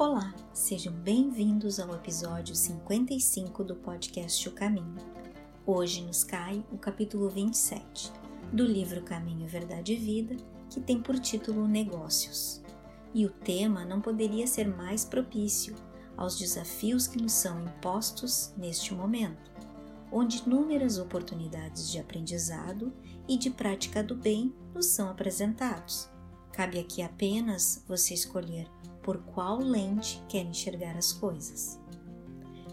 Olá, sejam bem-vindos ao episódio 55 do podcast O Caminho. Hoje nos cai o capítulo 27 do livro Caminho, Verdade e Vida, que tem por título Negócios. E o tema não poderia ser mais propício aos desafios que nos são impostos neste momento, onde inúmeras oportunidades de aprendizado e de prática do bem nos são apresentados. Cabe aqui apenas você escolher por qual lente quer enxergar as coisas.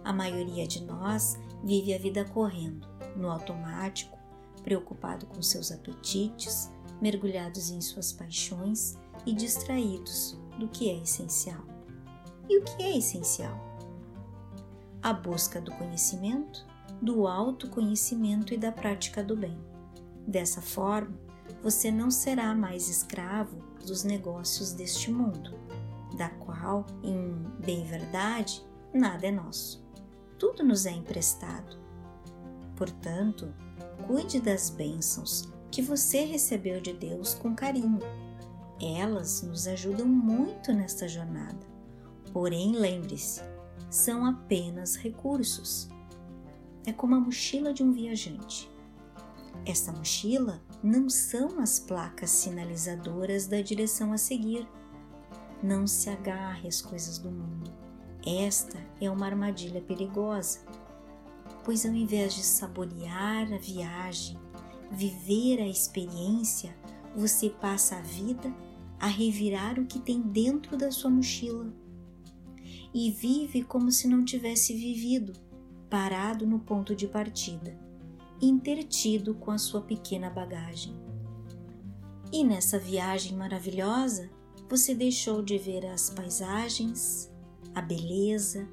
A maioria de nós vive a vida correndo, no automático, preocupado com seus apetites, mergulhados em suas paixões e distraídos do que é essencial. E o que é essencial? A busca do conhecimento, do autoconhecimento e da prática do bem. Dessa forma, você não será mais escravo dos negócios deste mundo, da qual, em bem verdade, nada é nosso. Tudo nos é emprestado. Portanto, cuide das bênçãos que você recebeu de Deus com carinho. Elas nos ajudam muito nesta jornada. Porém, lembre-se, são apenas recursos. É como a mochila de um viajante. Esta mochila não são as placas sinalizadoras da direção a seguir. Não se agarre às coisas do mundo. Esta é uma armadilha perigosa, pois ao invés de saborear a viagem, viver a experiência, você passa a vida a revirar o que tem dentro da sua mochila e vive como se não tivesse vivido, parado no ponto de partida intertido com a sua pequena bagagem. E nessa viagem maravilhosa, você deixou de ver as paisagens, a beleza,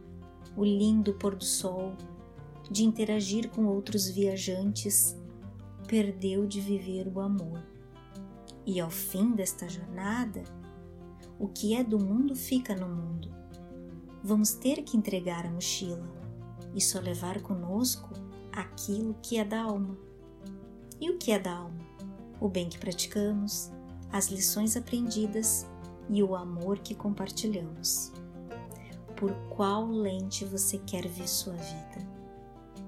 o lindo pôr do sol, de interagir com outros viajantes, perdeu de viver o amor. E ao fim desta jornada, o que é do mundo fica no mundo. Vamos ter que entregar a mochila e só levar conosco aquilo que é da alma. E o que é da alma? O bem que praticamos, as lições aprendidas e o amor que compartilhamos. Por qual lente você quer ver sua vida?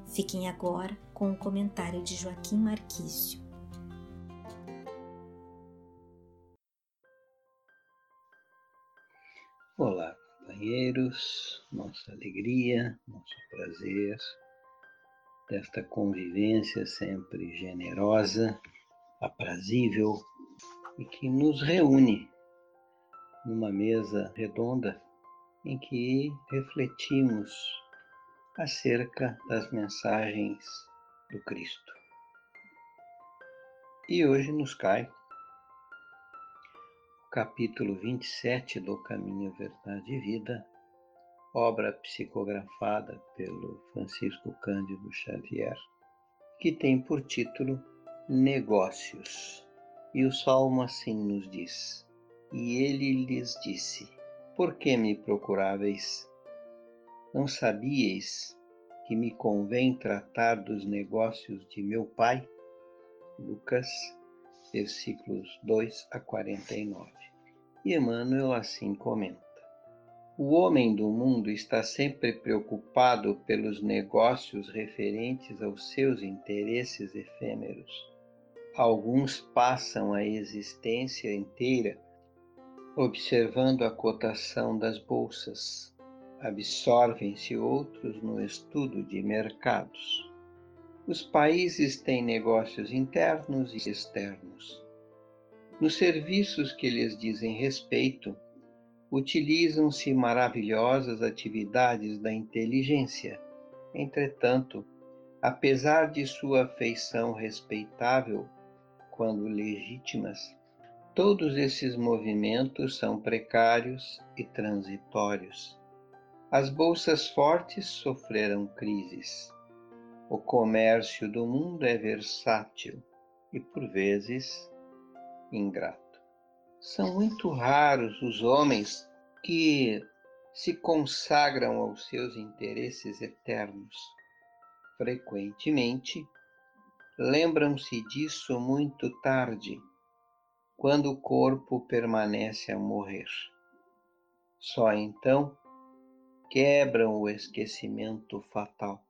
Fiquem agora com o comentário de Joaquim Marquício. Olá, companheiros, nossa alegria, nosso prazer desta convivência sempre generosa, aprazível e que nos reúne numa mesa redonda em que refletimos acerca das mensagens do Cristo. E hoje nos cai o capítulo 27 do Caminho, Verdade e Vida, obra psicografada pelo Francisco Cândido Xavier, que tem por título Negócios. E o salmo assim nos diz: E ele lhes disse: Por que me procuráveis? Não sabíeis que me convém tratar dos negócios de meu pai? Lucas, versículos 2 a 49. E Emmanuel assim comenta. O homem do mundo está sempre preocupado pelos negócios referentes aos seus interesses efêmeros. Alguns passam a existência inteira observando a cotação das bolsas. Absorvem-se outros no estudo de mercados. Os países têm negócios internos e externos. Nos serviços que lhes dizem respeito, utilizam-se maravilhosas atividades da inteligência. Entretanto, apesar de sua feição respeitável quando legítimas, todos esses movimentos são precários e transitórios. As bolsas fortes sofreram crises. O comércio do mundo é versátil e, por vezes, ingrato. São muito raros os homens que se consagram aos seus interesses eternos. Frequentemente, lembram-se disso muito tarde, quando o corpo permanece a morrer. Só então quebram o esquecimento fatal.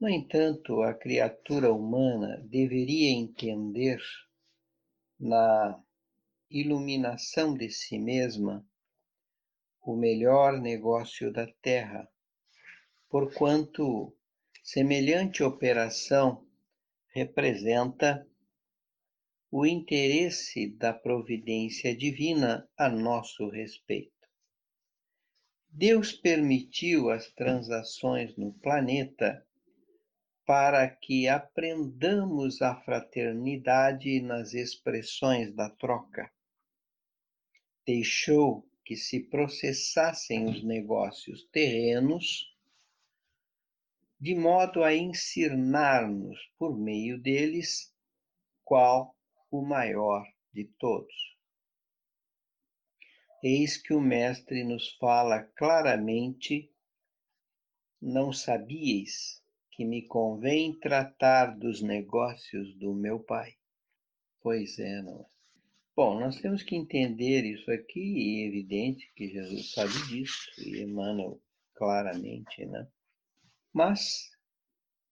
No entanto, a criatura humana deveria entender, na iluminação de si mesma, o melhor negócio da terra, porquanto semelhante operação representa o interesse da providência divina a nosso respeito. Deus permitiu as transações no planeta para que aprendamos a fraternidade nas expressões da troca. Deixou que se processassem os negócios terrenos, de modo a ensinar-nos por meio deles qual o maior de todos. Eis que o Mestre nos fala claramente: não sabíeis que me convém tratar dos negócios do meu Pai? Pois é, não é? Bom, nós temos que entender isso aqui, e é evidente que Jesus sabe disso, e Emmanuel claramente, né? Mas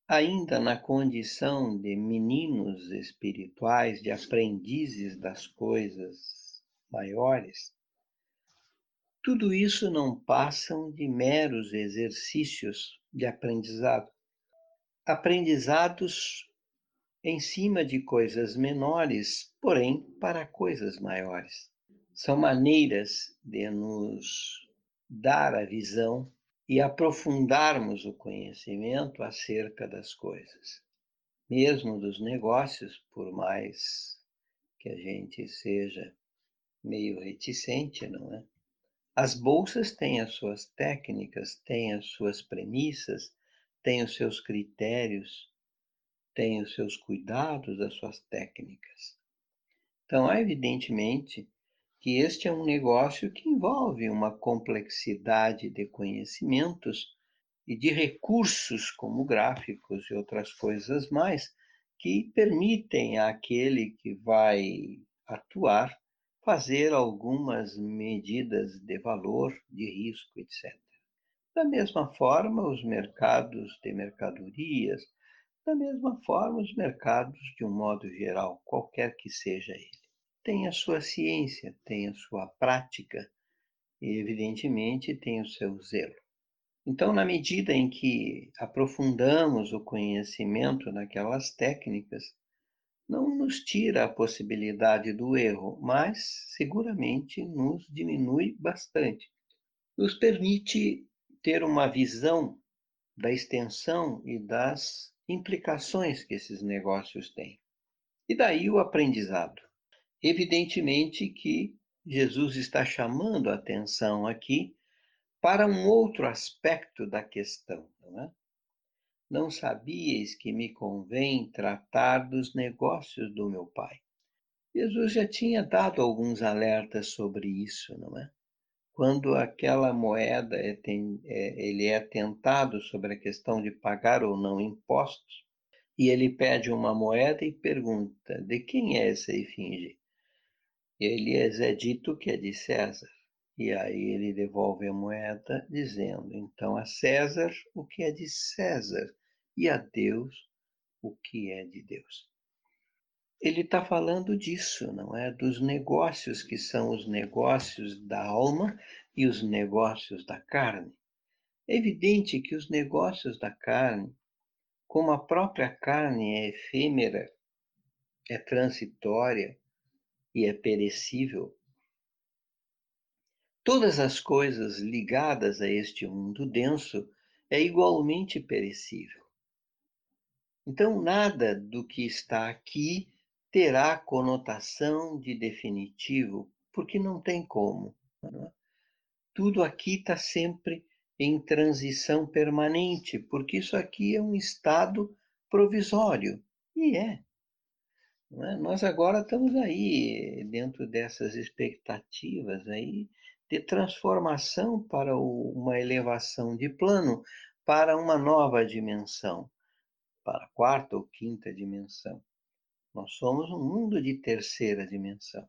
ainda na condição de meninos espirituais, de aprendizes das coisas maiores, tudo isso não passam de meros exercícios de aprendizado. Aprendizados em cima de coisas menores, porém para coisas maiores. São maneiras de nos dar a visão e aprofundarmos o conhecimento acerca das coisas, mesmo dos negócios, por mais que a gente seja meio reticente, não é? As bolsas têm as suas técnicas, têm as suas premissas, têm os seus critérios, têm os seus cuidados, as suas técnicas. Então, evidentemente, que este é um negócio que envolve uma complexidade de conhecimentos e de recursos como gráficos e outras coisas mais que permitem àquele que vai atuar fazer algumas medidas de valor, de risco, etc. Da mesma forma, os mercados de mercadorias, da mesma forma, os mercados de um modo geral, qualquer que seja ele tem a sua ciência, tem a sua prática e, evidentemente, tem o seu zelo. Então, na medida em que aprofundamos o conhecimento naquelas técnicas, não nos tira a possibilidade do erro, mas seguramente nos diminui bastante. Nos permite ter uma visão da extensão e das implicações que esses negócios têm. E daí o aprendizado. Evidentemente que Jesus está chamando a atenção aqui para um outro aspecto da questão, não é? Não sabíeis que me convém tratar dos negócios do meu Pai. Jesus já tinha dado alguns alertas sobre isso, não é? Quando aquela moeda é, é, ele é tentado sobre a questão de pagar ou não impostos, e ele pede uma moeda e pergunta: de quem é essa efígie? Elias é dito que é de César. E aí ele devolve a moeda, dizendo: então a César o que é de César, e a Deus o que é de Deus. Ele está falando disso, não é? Dos negócios que são os negócios da alma e os negócios da carne. É evidente que os negócios da carne, como a própria carne é efêmera, é transitória, e é perecível. Todas as coisas ligadas a este mundo denso é igualmente perecível. Então, nada do que está aqui terá conotação de definitivo, porque não tem como. Não é? Tudo aqui está sempre em transição permanente, porque isso aqui é um estado provisório. E é. É? Nós agora estamos aí dentro dessas expectativas aí de transformação para o, uma elevação de plano para uma nova dimensão, para a quarta ou quinta dimensão. Nós somos um mundo de terceira dimensão.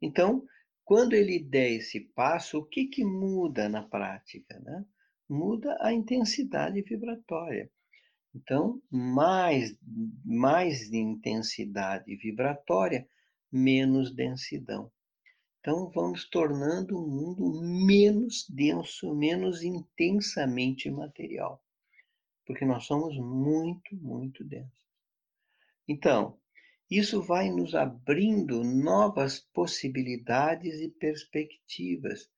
Então, quando ele der esse passo, o que, que muda na prática? Né? Muda a intensidade vibratória. Então, mais, mais intensidade vibratória, menos densidão. Então, vamos tornando o mundo menos denso, menos intensamente material, porque nós somos muito, muito densos. Então, isso vai nos abrindo novas possibilidades e perspectivas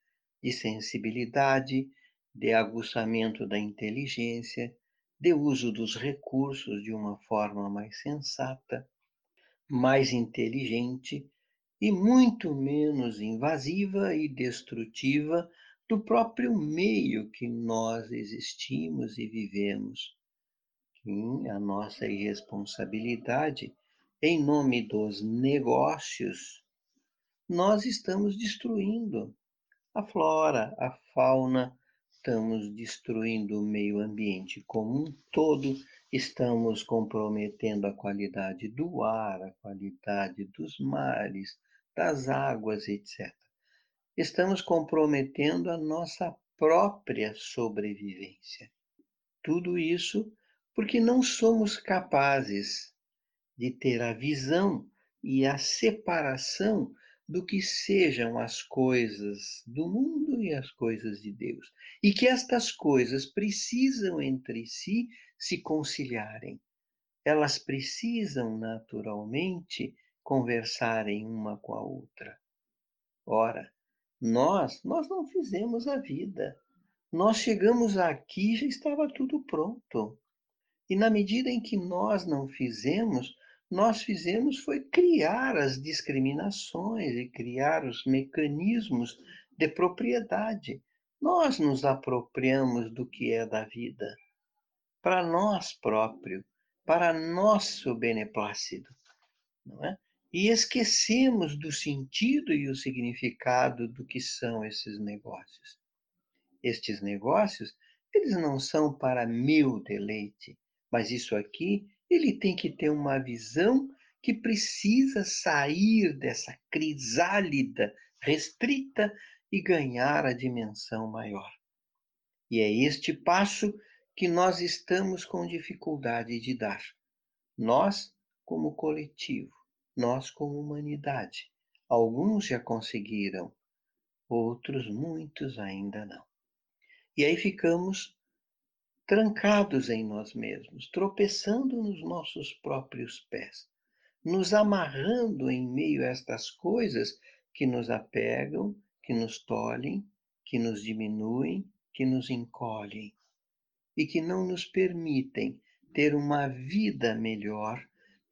de sensibilidade, de aguçamento da inteligência, de uso dos recursos de uma forma mais sensata, mais inteligente e muito menos invasiva e destrutiva do próprio meio que nós existimos e vivemos. Sim, a nossa irresponsabilidade em nome dos negócios, nós estamos destruindo a flora, a fauna, estamos destruindo o meio ambiente como um todo, estamos comprometendo a qualidade do ar, a qualidade dos mares, das águas, etc. Estamos comprometendo a nossa própria sobrevivência. Tudo isso porque não somos capazes de ter a visão e a separação do que sejam as coisas do mundo e as coisas de Deus. E que estas coisas precisam entre si se conciliarem. Elas precisam naturalmente conversarem uma com a outra. Ora, nós, nós não fizemos a vida. Nós chegamos aqui já estava tudo pronto. E na medida em que nós não fizemos, nós fizemos foi criar as discriminações e criar os mecanismos de propriedade. Nós nos apropriamos do que é da vida para nós próprios, para nosso beneplácito, não é? e esquecemos do sentido e o significado do que são esses negócios. Estes negócios, eles não são para meu deleite, mas isso aqui, ele tem que ter uma visão que precisa sair dessa crisálida restrita e ganhar a dimensão maior. E é este passo que nós estamos com dificuldade de dar. Nós, como coletivo, nós como humanidade. Alguns já conseguiram, outros, muitos ainda não. E aí ficamos trancados em nós mesmos, tropeçando nos nossos próprios pés, nos amarrando em meio a estas coisas que nos apegam, que nos tolhem, que nos diminuem, que nos encolhem e que não nos permitem ter uma vida melhor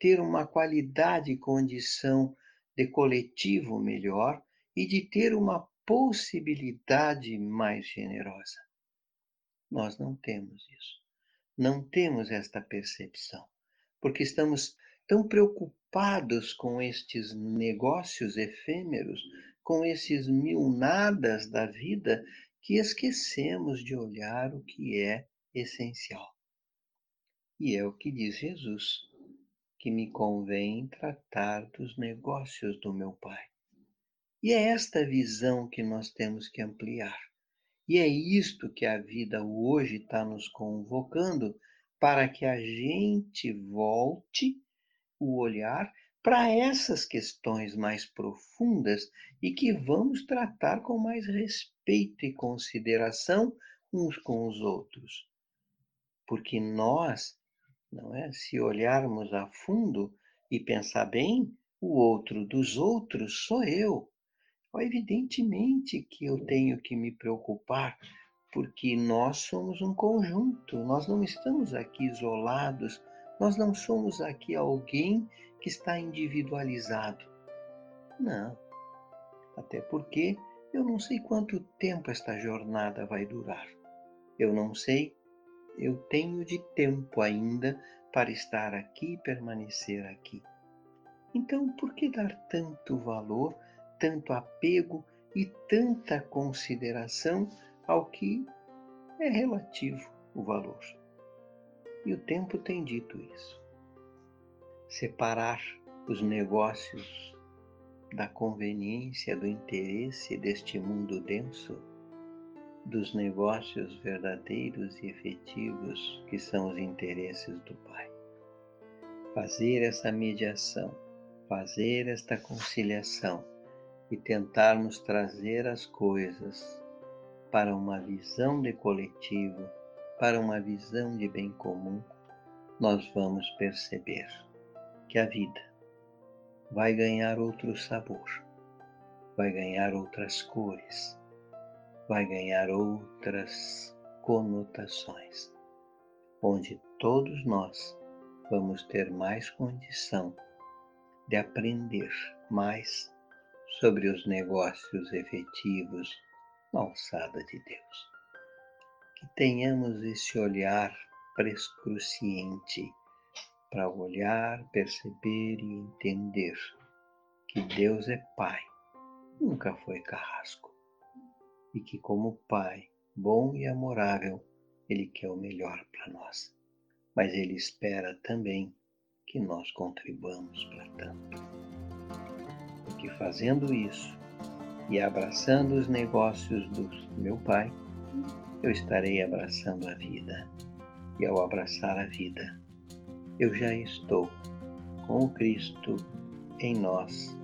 ter uma qualidade e condição de coletivo melhor e de ter uma possibilidade mais generosa. Nós não temos isso. Não temos esta percepção, porque estamos tão preocupados com estes negócios efêmeros, com esses mil nadas da vida, que esquecemos de olhar o que é essencial. E é o que diz Jesus que me convém tratar dos negócios do meu Pai. E é esta visão que nós temos que ampliar. E é isto que a vida hoje está nos convocando para que a gente volte o olhar para essas questões mais profundas e que vamos tratar com mais respeito e consideração uns com os outros. Porque nós não é? Se olharmos a fundo e pensar bem, o outro dos outros sou eu. Evidentemente que eu tenho que me preocupar, porque nós somos um conjunto, nós não estamos aqui isolados, nós não somos aqui alguém que está individualizado. Não. Até porque eu não sei quanto tempo esta jornada vai durar. Eu não sei eu tenho de tempo ainda para estar aqui e permanecer aqui. Então, por que dar tanto valor, tanto apego e tanta consideração ao que é relativo o valor? E o tempo tem dito isso. Separar os negócios da conveniência, do interesse deste mundo denso, dos negócios verdadeiros e efetivos que são os interesses do Pai. Fazer essa mediação, fazer esta conciliação e tentarmos trazer as coisas para uma visão de coletivo, para uma visão de bem comum, nós vamos perceber que a vida vai ganhar outro sabor, vai ganhar outras cores, vai ganhar outras conotações, onde todos nós vamos ter mais condição de aprender mais sobre os negócios efetivos na alçada de Deus. Que tenhamos esse olhar prescruciente para olhar, perceber e entender que Deus é Pai, nunca foi carrasco, e que, como Pai bom e amorável, Ele quer o melhor para nós, mas Ele espera também que nós contribuamos para tanto. Porque fazendo isso e abraçando os negócios do meu Pai, eu estarei abraçando a vida. E ao abraçar a vida, eu já estou com Cristo em nós,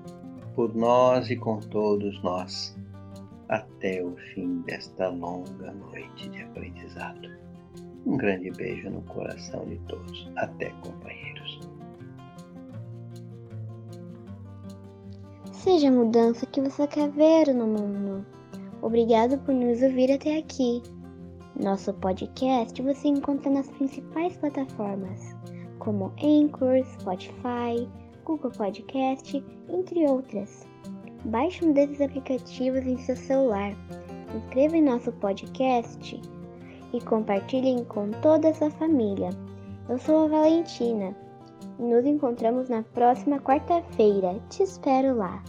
por nós e com todos nós, até o fim desta longa noite de aprendizado. Um grande beijo no coração de todos. Até, companheiros. Seja a mudança que você quer ver no mundo. Obrigado por nos ouvir até aqui. Nosso podcast você encontra nas principais plataformas como Anchor, Spotify, Google Podcast, entre outras. Baixe um desses aplicativos em seu celular, inscreva em nosso podcast e compartilhem com toda a sua família. Eu sou a Valentina e nos encontramos na próxima quarta-feira. Te espero lá!